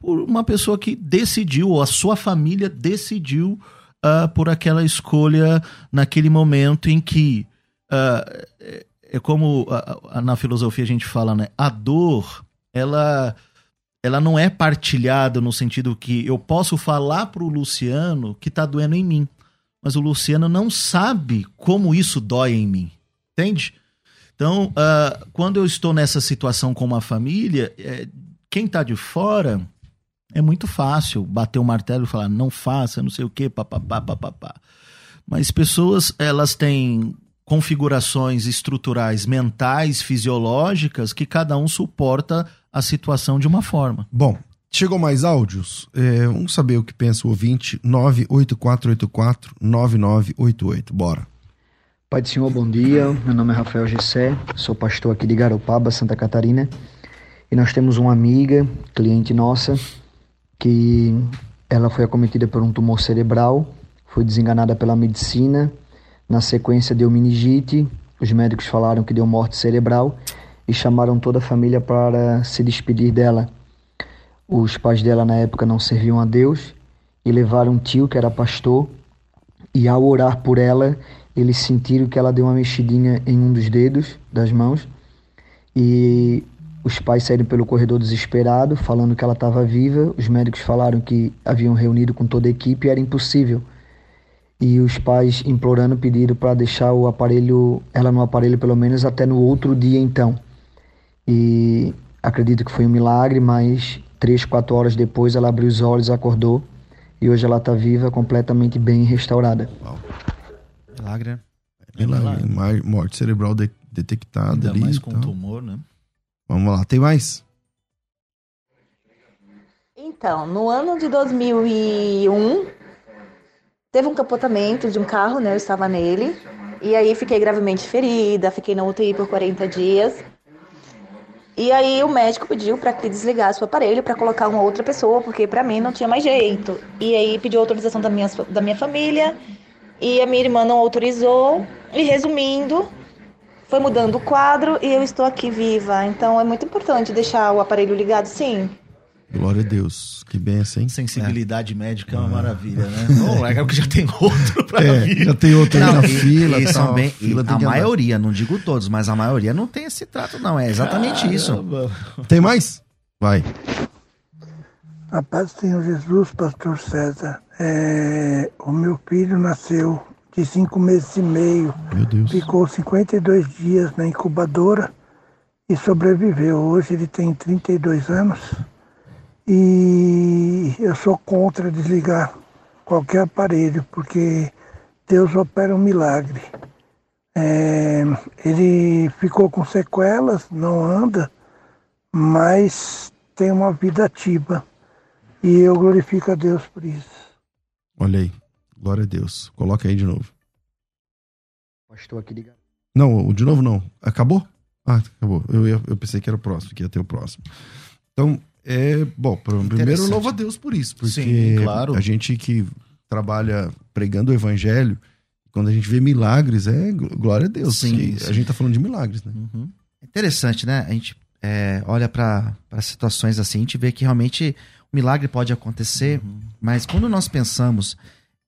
por uma pessoa que decidiu, ou a sua família decidiu uh, por aquela escolha naquele momento em que uh, é como a, a, na filosofia a gente fala, né? A dor, ela ela não é partilhada no sentido que eu posso falar pro Luciano que tá doendo em mim, mas o Luciano não sabe como isso dói em mim, entende? Então, uh, quando eu estou nessa situação com uma família, é, quem tá de fora é muito fácil bater o martelo e falar não faça, não sei o que, papapá, papapá. Mas pessoas, elas têm configurações estruturais mentais, fisiológicas, que cada um suporta a situação de uma forma. Bom, chegou mais áudios? É, vamos saber o que pensa o ouvinte. 98484-9988. Bora. Pai do Senhor, bom dia. Meu nome é Rafael Gessé, sou pastor aqui de Garopaba, Santa Catarina. E nós temos uma amiga, cliente nossa, que ela foi acometida por um tumor cerebral, foi desenganada pela medicina na sequência deu meningite, os médicos falaram que deu morte cerebral e chamaram toda a família para se despedir dela. Os pais dela na época não serviam a Deus e levaram um tio que era pastor e ao orar por ela, eles sentiram que ela deu uma mexidinha em um dos dedos das mãos e os pais saíram pelo corredor desesperado, falando que ela estava viva. Os médicos falaram que haviam reunido com toda a equipe e era impossível e os pais implorando pediram para deixar o aparelho, ela no aparelho pelo menos até no outro dia então. E acredito que foi um milagre, mas três, quatro horas depois ela abriu os olhos, acordou e hoje ela está viva, completamente bem restaurada. Uau. Milagre. É milagre. milagre. Morte cerebral de, detectada Ainda ali. mais com então. tumor, né? Vamos lá, tem mais? Então, no ano de 2001, Teve um capotamento de um carro, né? Eu estava nele. E aí fiquei gravemente ferida, fiquei na UTI por 40 dias. E aí o médico pediu para que desligasse o aparelho para colocar uma outra pessoa, porque para mim não tinha mais jeito. E aí pediu autorização da minha, da minha família e a minha irmã não autorizou. E resumindo, foi mudando o quadro e eu estou aqui viva. Então é muito importante deixar o aparelho ligado, sim. Glória a Deus. Que benção, hein? Sensibilidade médica é uma maravilha, né? Não, legal que já tem outro pra É, vir. já tem outro aí Não, na e- fila. e tal. bem- Fila e a andar. maioria, não digo todos, mas a maioria não tem esse trato, não. É exatamente isso. Caramba. Tem mais? Vai. A paz do Senhor Jesus, pastor César. É, o meu filho nasceu de cinco meses e meio, Meu Deus. ficou 52 dias na incubadora e sobreviveu. Hoje ele tem 32 anos e eu sou contra desligar qualquer aparelho, porque Deus opera um milagre. É, ele ficou com sequelas, não anda, mas tem uma vida ativa. E eu glorifico a Deus por isso. Olha aí. Glória a Deus. Coloca aí de novo. Pastor aqui de Não, o de novo não. Acabou? Ah, acabou. Eu, ia- eu pensei que era o próximo, que ia ter o próximo. Então, é. Bom, pr- primeiro louvo a Deus por isso, porque Sim, claro. a gente que trabalha pregando o evangelho, quando a gente vê milagres, é gl- glória a Deus. Sim, sim. A gente tá falando de milagres, né? Uhum. Interessante, né? A gente é, olha para situações assim, a gente vê que realmente o milagre pode acontecer, mas quando nós pensamos,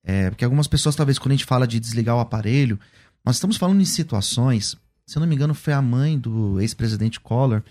é, porque algumas pessoas, talvez, quando a gente fala de desligar o aparelho, nós estamos falando em situações, se eu não me engano, foi a mãe do ex-presidente Collor,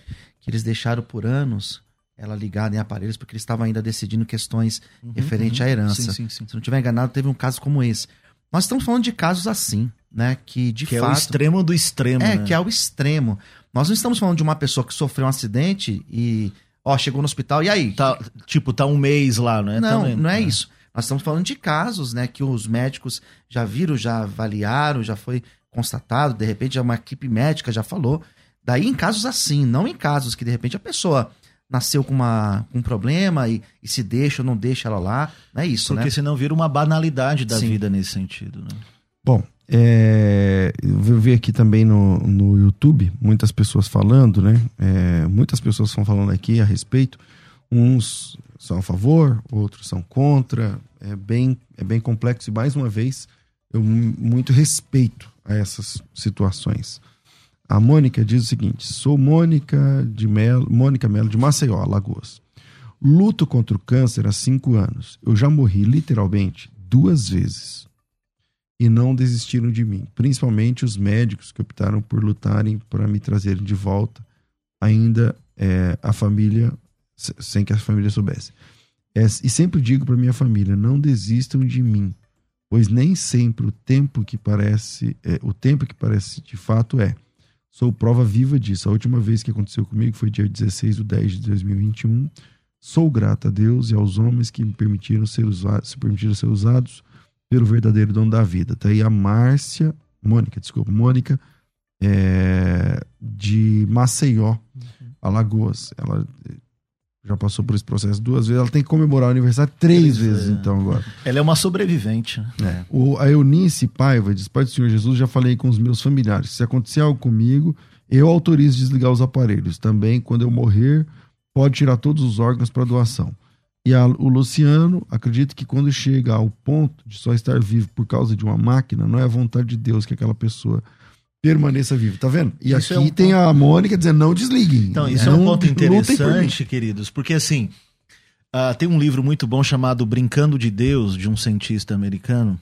que eles deixaram por anos ela ligada em aparelhos, porque eles estavam ainda decidindo questões referente à herança. Sim, sim, sim. Se não tiver enganado, teve um caso como esse. Nós estamos falando de casos assim, né? Que de Que é fato. o extremo do extremo, É, né? que é o extremo. Nós não estamos falando de uma pessoa que sofreu um acidente e, ó, chegou no hospital, e aí? Tá, tipo, tá um mês lá, né? não, Também. não é isso. Nós estamos falando de casos, né, que os médicos já viram, já avaliaram, já foi constatado, de repente uma equipe médica já falou. Daí em casos assim, não em casos que de repente a pessoa nasceu com, uma, com um problema e, e se deixa ou não deixa ela lá. Não é isso, Porque né? senão vira uma banalidade da Sim. vida nesse sentido, né? Bom, é, eu ver aqui também no, no YouTube muitas pessoas falando, né? É, muitas pessoas estão falando aqui a respeito. Uns são a favor, outros são contra. É bem, é bem complexo e mais uma vez eu mu- muito respeito a essas situações. A Mônica diz o seguinte: sou Mônica de Melo, Mônica Melo de Maceió, Alagoas. Luto contra o câncer há cinco anos. Eu já morri literalmente duas vezes e não desistiram de mim, principalmente os médicos que optaram por lutarem para me trazerem de volta, ainda é, a família, se- sem que a família soubesse. É, e sempre digo para minha família, não desistam de mim, pois nem sempre o tempo que parece, é, o tempo que parece de fato é. Sou prova viva disso. A última vez que aconteceu comigo foi dia 16 de 10 de 2021. Sou grato a Deus e aos homens que me permitiram ser usados, se permitiram ser usados pelo verdadeiro dono da vida. Tá aí a Márcia, Mônica, desculpa, Mônica, é, de Maceió, Alagoas. Ela já passou por esse processo duas vezes. Ela tem que comemorar o aniversário três, Três vezes, vezes, então, agora. Ela é uma sobrevivente. né? O, a Eunice Paiva diz: Pai do Senhor Jesus, já falei com os meus familiares. Se acontecer algo comigo, eu autorizo desligar os aparelhos. Também, quando eu morrer, pode tirar todos os órgãos para doação. E a- o Luciano acredita que quando chega ao ponto de só estar vivo por causa de uma máquina, não é a vontade de Deus que aquela pessoa permaneça viva. Tá vendo? E Isso aqui é um tem a Mônica dizendo: não desliguem. Então, isso é um Não ponto lutem por interessante, queridos, porque assim, ah, tem um livro muito bom chamado Brincando de Deus, de um cientista americano,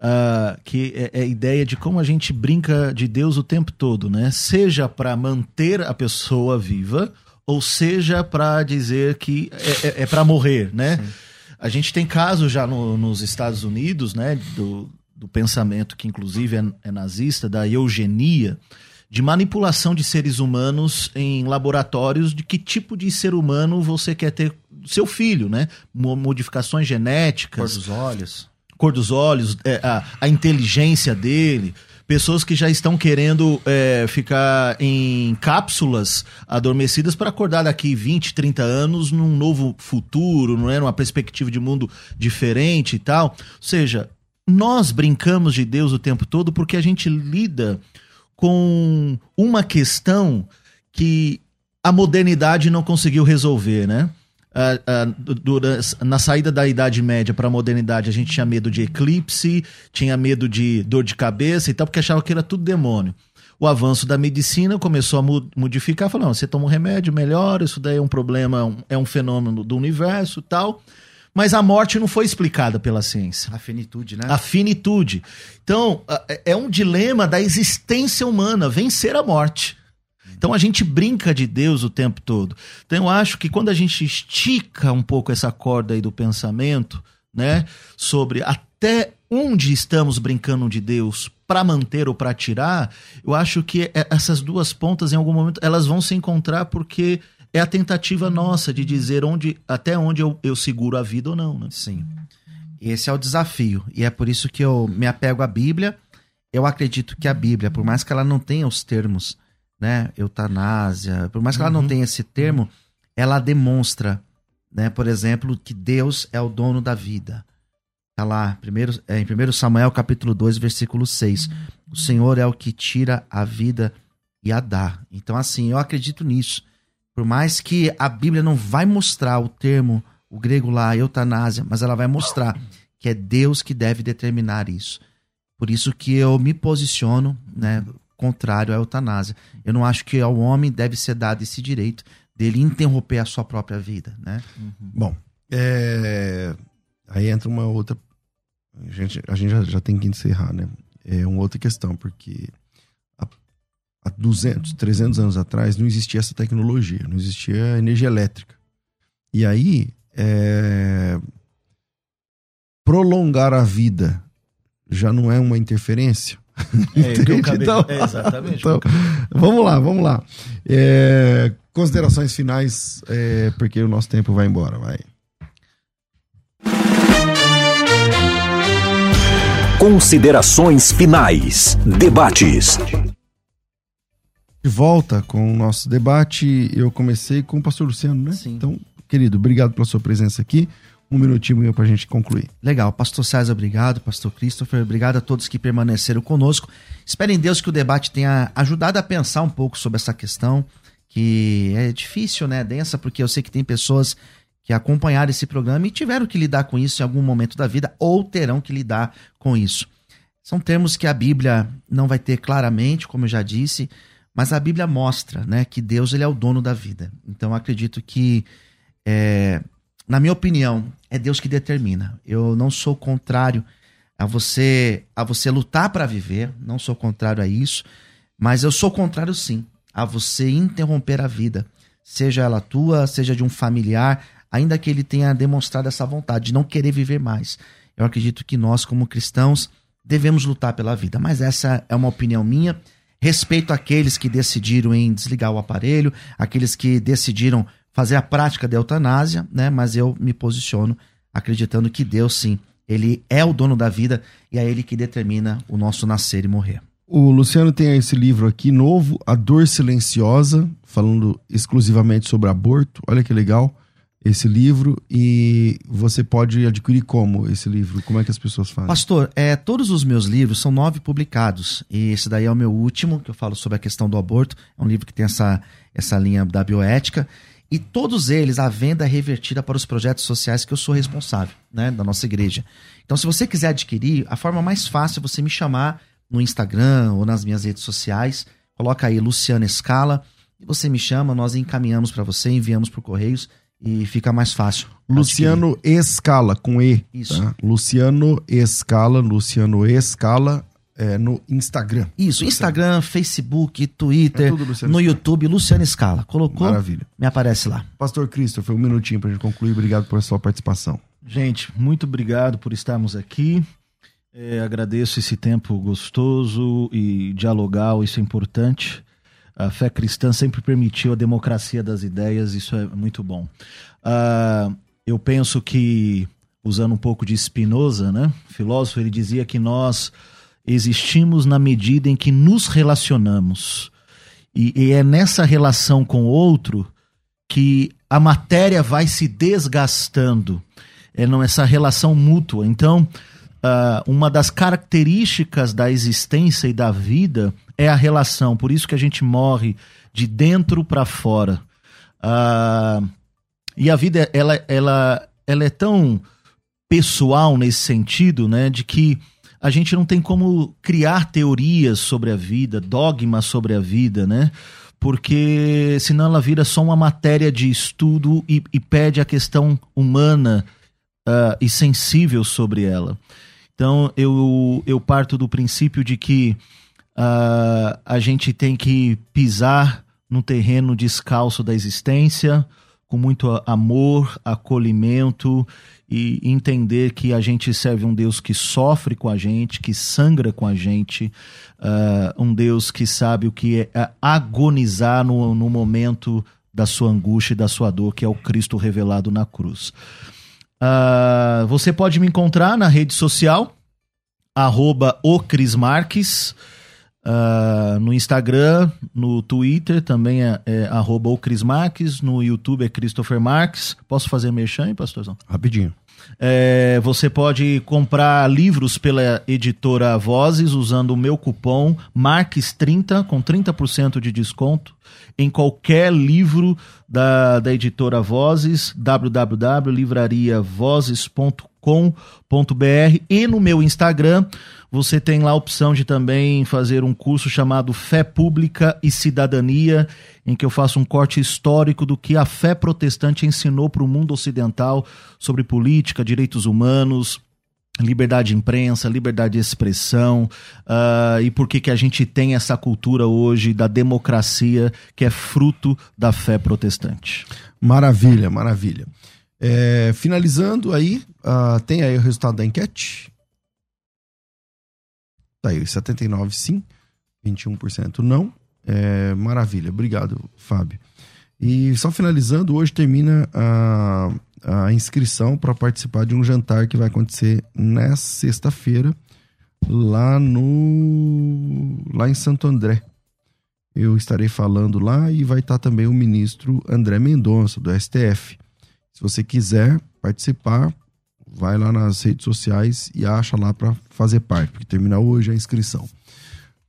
ah, que é, é a ideia de como a gente brinca de Deus o tempo todo, né? Seja para manter a pessoa viva, ou seja para dizer que é, é, para morrer, né? A gente tem casos já no- nos Estados Unidos, né, do, do pensamento que inclusive é, é nazista, da eugenia, de manipulação de seres humanos em laboratórios de que tipo de ser humano você quer ter seu filho, né? Mo- Modificações Cor genéticas, dos olhos. cor dos olhos, é, a, a inteligência dele. Pessoas que já estão querendo é, ficar em cápsulas adormecidas para acordar daqui 20, 30 anos num novo futuro, não é? Numa perspectiva de mundo diferente e tal. Ou seja, nós brincamos de Deus o tempo todo porque a gente lida com uma questão que a modernidade não conseguiu resolver, né? Na saída da Idade Média para a modernidade, a gente tinha medo de eclipse, tinha medo de dor de cabeça e tal, porque achava que era tudo demônio. o avanço da medicina começou a modificar, falou, não, você toma um remédio, melhora, isso daí é um problema, é um fenômeno do universo tal. Mas a morte não foi explicada pela ciência. A finitude, né? A finitude. Então, é, é um dilema da existência humana, vencer a morte. Então a gente brinca de Deus o tempo todo. Então eu acho que quando a gente estica um pouco essa corda aí do pensamento, né, sobre até onde estamos brincando de Deus para manter ou para tirar, eu acho que é, essas duas pontas em algum momento elas vão se encontrar porque é a tentativa nossa de dizer onde até onde eu, eu seguro a vida ou não, né? Sim. Esse é o desafio e é por isso que eu me apego à Bíblia. Eu acredito que a Bíblia, por mais que ela não tenha os termos, né, eutanásia, por mais que ela não uhum. tenha esse termo, ela demonstra, né, por exemplo, que Deus é o dono da vida. Tá lá, primeiro, é, em 1 Samuel capítulo 2, versículo 6. O Senhor é o que tira a vida e a dá. Então, assim, eu acredito nisso. Por mais que a Bíblia não vai mostrar o termo, o grego lá, eutanásia, mas ela vai mostrar que é Deus que deve determinar isso. Por isso que eu me posiciono, né, contrário à eutanásia. Eu não acho que ao homem deve ser dado esse direito dele interromper a sua própria vida, né? Uhum. Bom, é... aí entra uma outra a gente, a gente já, já tem que encerrar, né? É uma outra questão, porque há 200, 300 anos atrás não existia essa tecnologia, não existia energia elétrica. E aí, é... prolongar a vida já não é uma interferência? É, acabei... então, é, exatamente. Então, vamos lá, vamos lá. É, considerações finais, é, porque o nosso tempo vai embora, vai. Considerações finais. Debates. De volta com o nosso debate, eu comecei com o pastor Luciano, né? Sim. Então, querido, obrigado pela sua presença aqui. Um minutinho para a gente concluir. Legal. Pastor César, obrigado. Pastor Christopher, obrigado a todos que permaneceram conosco. Espero em Deus que o debate tenha ajudado a pensar um pouco sobre essa questão, que é difícil, né? Densa, porque eu sei que tem pessoas que acompanharam esse programa e tiveram que lidar com isso em algum momento da vida ou terão que lidar com isso. São termos que a Bíblia não vai ter claramente, como eu já disse, mas a Bíblia mostra né, que Deus ele é o dono da vida. Então acredito que, é, na minha opinião, é Deus que determina. Eu não sou contrário a você a você lutar para viver, não sou contrário a isso, mas eu sou contrário sim a você interromper a vida, seja ela tua, seja de um familiar, ainda que ele tenha demonstrado essa vontade de não querer viver mais. Eu acredito que nós, como cristãos, devemos lutar pela vida, mas essa é uma opinião minha. Respeito aqueles que decidiram em desligar o aparelho, aqueles que decidiram fazer a prática da eutanásia, né? Mas eu me posiciono acreditando que Deus, sim, ele é o dono da vida e é ele que determina o nosso nascer e morrer. O Luciano tem esse livro aqui novo, A Dor Silenciosa, falando exclusivamente sobre aborto. Olha que legal esse livro e você pode adquirir como esse livro? Como é que as pessoas fazem? Pastor, é, todos os meus livros são nove publicados e esse daí é o meu último, que eu falo sobre a questão do aborto. É um livro que tem essa, essa linha da bioética e todos eles a venda é revertida para os projetos sociais que eu sou responsável, né, da nossa igreja. Então, se você quiser adquirir, a forma mais fácil é você me chamar no Instagram ou nas minhas redes sociais. Coloca aí Luciana Escala e você me chama, nós encaminhamos para você, enviamos por correios e fica mais fácil. Luciano Escala, com E. Isso. Tá? Luciano Escala, Luciano Escala é, no Instagram. Isso, Instagram, Facebook, Twitter, é no YouTube, Luciano Escala. Colocou? Maravilha. Me aparece lá. Pastor Christopher, um minutinho para gente concluir. Obrigado por sua participação. Gente, muito obrigado por estarmos aqui. É, agradeço esse tempo gostoso e dialogal, isso é importante. A fé cristã sempre permitiu a democracia das ideias, isso é muito bom. Uh, eu penso que, usando um pouco de Spinoza, né, filósofo, ele dizia que nós existimos na medida em que nos relacionamos. E, e é nessa relação com o outro que a matéria vai se desgastando. É nessa relação mútua. Então, uh, uma das características da existência e da vida é a relação. Por isso que a gente morre de dentro para fora. Uh, e a vida, ela, ela, ela é tão pessoal nesse sentido, né? De que a gente não tem como criar teorias sobre a vida, dogmas sobre a vida, né? Porque senão ela vira só uma matéria de estudo e, e pede a questão humana uh, e sensível sobre ela. Então eu, eu parto do princípio de que uh, a gente tem que pisar no terreno descalço da existência, com muito amor, acolhimento e entender que a gente serve um Deus que sofre com a gente, que sangra com a gente, uh, um Deus que sabe o que é agonizar no, no momento da sua angústia e da sua dor, que é o Cristo revelado na cruz. Uh, você pode me encontrar na rede social, arroba o Cris Marques, uh, no Instagram, no Twitter também é, é arroba o Cris Marques, no YouTube é Christopher Marques. Posso fazer merchan, hein, pastorzão? Rapidinho. É, você pode comprar livros pela editora Vozes usando o meu cupom MARQUES30 com 30% de desconto em qualquer livro da, da editora Vozes, www.livrariavozes.com.br e no meu Instagram você tem lá a opção de também fazer um curso chamado Fé Pública e Cidadania, em que eu faço um corte histórico do que a fé protestante ensinou para o mundo ocidental sobre política, direitos humanos, liberdade de imprensa, liberdade de expressão uh, e por que, que a gente tem essa cultura hoje da democracia que é fruto da fé protestante. Maravilha, maravilha. É, finalizando aí, uh, tem aí o resultado da enquete. Tá aí, 79 sim, 21% não. É, maravilha, obrigado, Fábio. E só finalizando, hoje termina a, a inscrição para participar de um jantar que vai acontecer nesta sexta-feira, lá no. lá em Santo André. Eu estarei falando lá e vai estar também o ministro André Mendonça, do STF. Se você quiser participar, vai lá nas redes sociais e acha lá para fazer parte, porque termina hoje a inscrição.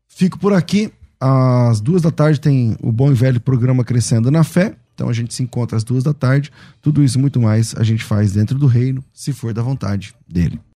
Fico por aqui. Às duas da tarde tem o bom e velho programa Crescendo na Fé. Então a gente se encontra às duas da tarde. Tudo isso muito mais a gente faz dentro do reino, se for da vontade dele.